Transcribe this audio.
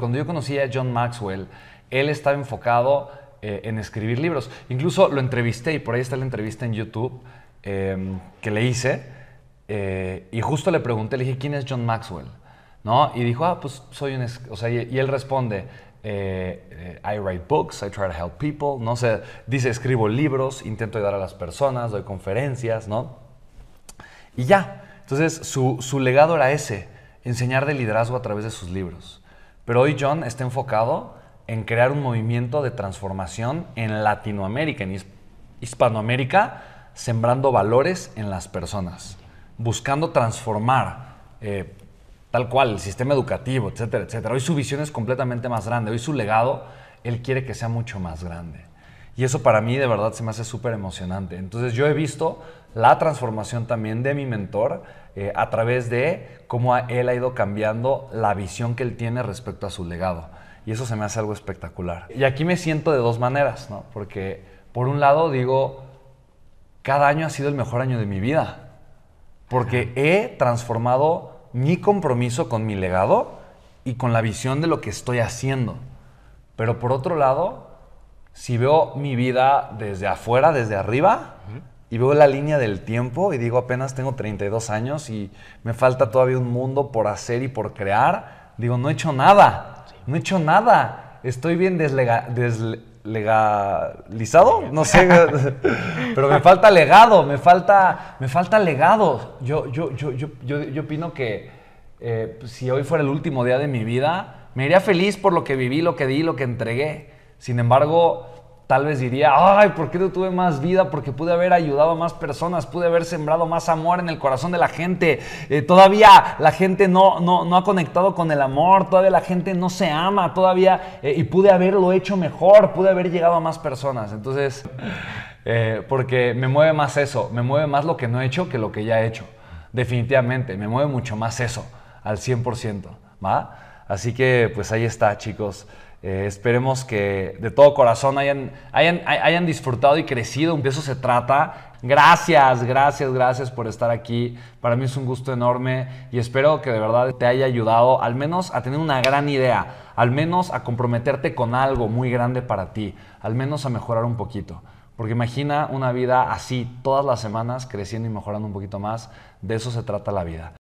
Cuando yo conocí a John Maxwell, él estaba enfocado eh, en escribir libros. Incluso lo entrevisté y por ahí está la entrevista en YouTube em, que le hice. Eh, y justo le pregunté, le dije, ¿quién es John Maxwell? ¿No? Y dijo, ah, pues soy un... O sea, y, él responde, eh, I write books, I try to help people, no sé, dice, escribo libros, intento ayudar a las personas, doy conferencias, ¿no? Y ya. Entonces, su, su legado era ese, enseñar de liderazgo a través de sus libros. Pero hoy John está enfocado en crear un movimiento de transformación en Latinoamérica, en Hispanoamérica, sembrando valores en las personas, buscando transformar eh, tal cual el sistema educativo, etcétera, etcétera. Hoy su visión es completamente más grande, hoy su legado, él quiere que sea mucho más grande. Y eso para mí de verdad se me hace súper emocionante. Entonces yo he visto la transformación también de mi mentor eh, a través de cómo él ha ido cambiando la visión que él tiene respecto a su legado. Y eso se me hace algo espectacular. Y aquí me siento de dos maneras, ¿no? Porque por un lado digo, cada año ha sido el mejor año de mi vida. Porque he transformado mi compromiso con mi legado y con la visión de lo que estoy haciendo. Pero por otro lado, si veo mi vida desde afuera, desde arriba, y veo la línea del tiempo y digo, apenas tengo 32 años y me falta todavía un mundo por hacer y por crear, digo, no he hecho nada, no he hecho nada, estoy bien deslegalizado, no sé, pero me falta legado, me falta, me falta legado. Yo, yo, yo, yo, yo, opino que eh, si hoy fuera el último día de mi vida, me iría feliz por lo que viví, lo que di, lo que entregué. Sin embargo, tal vez diría, ay, ¿por qué no tuve más vida? Porque pude haber ayudado a más personas, pude haber sembrado más amor en el corazón de la gente. Eh, todavía la gente no, no, ha conectado con el amor, todavía la gente no se ama, todavía, eh, y pude haberlo hecho mejor, pude haber llegado a más personas. Entonces, eh, porque me mueve más eso, me mueve más lo que no he hecho que lo que ya he hecho. Definitivamente, me mueve mucho más eso, al 100%. ¿va? Así que, pues ahí está, chicos. Eh, esperemos que de todo corazón hayan, hayan, hayan disfrutado y crecido. De eso se trata. Gracias, gracias, gracias por estar aquí. Para mí es un gusto enorme y espero que de verdad te haya ayudado al menos a tener una gran idea, al menos a comprometerte con algo muy grande para ti, al menos a mejorar un poquito. Porque imagina una vida así todas las semanas, creciendo y mejorando un poquito más. De eso se trata la vida.